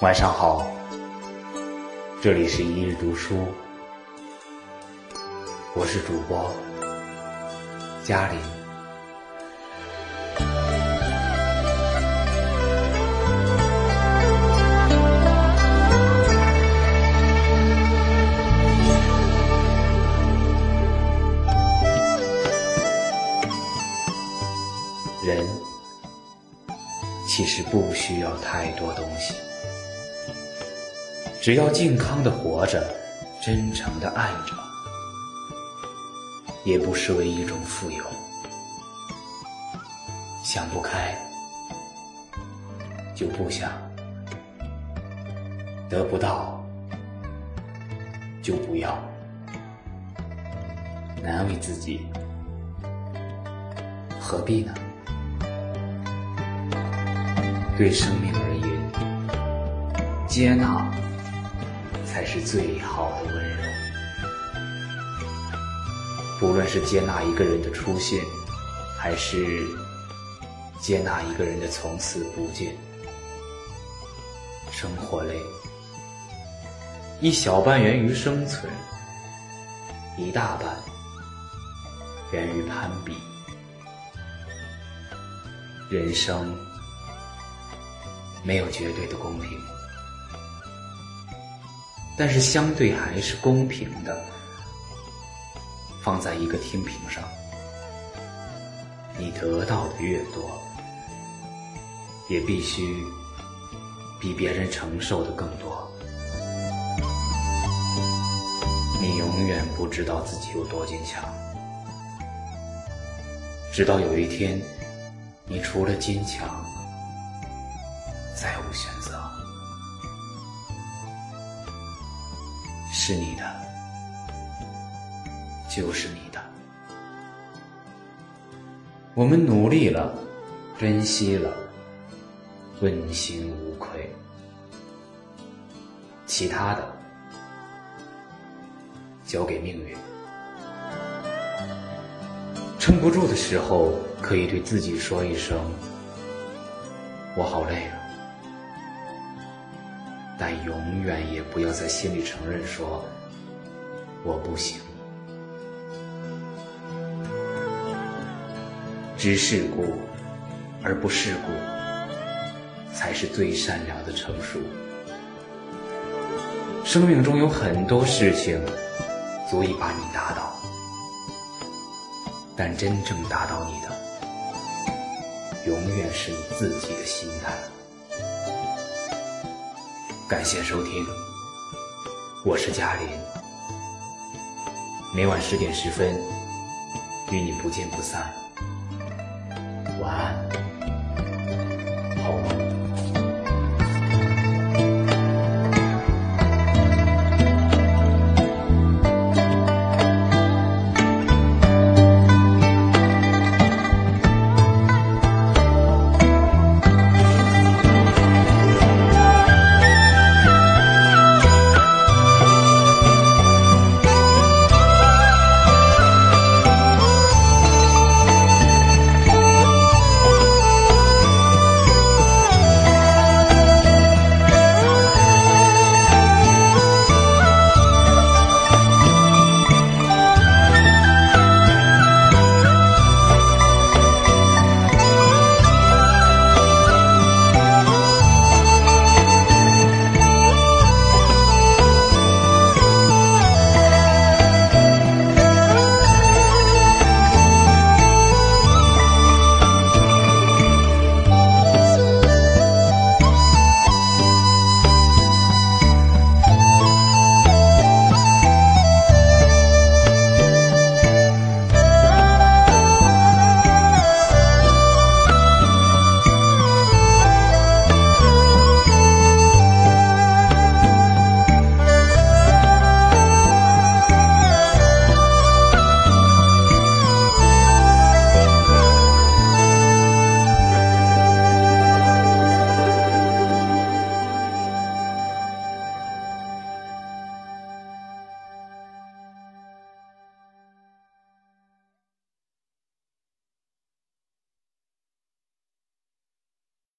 晚上好，这里是一日读书，我是主播嘉玲。人其实不需要太多东西。只要健康的活着，真诚的爱着，也不失为一种富有。想不开，就不想；得不到，就不要。难为自己，何必呢？对生命而言，接纳。才是最好的温柔。不论是接纳一个人的出现，还是接纳一个人的从此不见，生活累，一小半源于生存，一大半源于攀比。人生没有绝对的公平。但是相对还是公平的，放在一个天平上，你得到的越多，也必须比别人承受的更多。你永远不知道自己有多坚强，直到有一天，你除了坚强，再无选择。是你的，就是你的。我们努力了，珍惜了，问心无愧。其他的，交给命运。撑不住的时候，可以对自己说一声：“我好累了。”但永远也不要在心里承认说我不行。知世故而不世故，才是最善良的成熟。生命中有很多事情足以把你打倒，但真正打倒你的，永远是你自己的心态。感谢收听，我是嘉林。每晚十点十分，与你不见不散。晚安。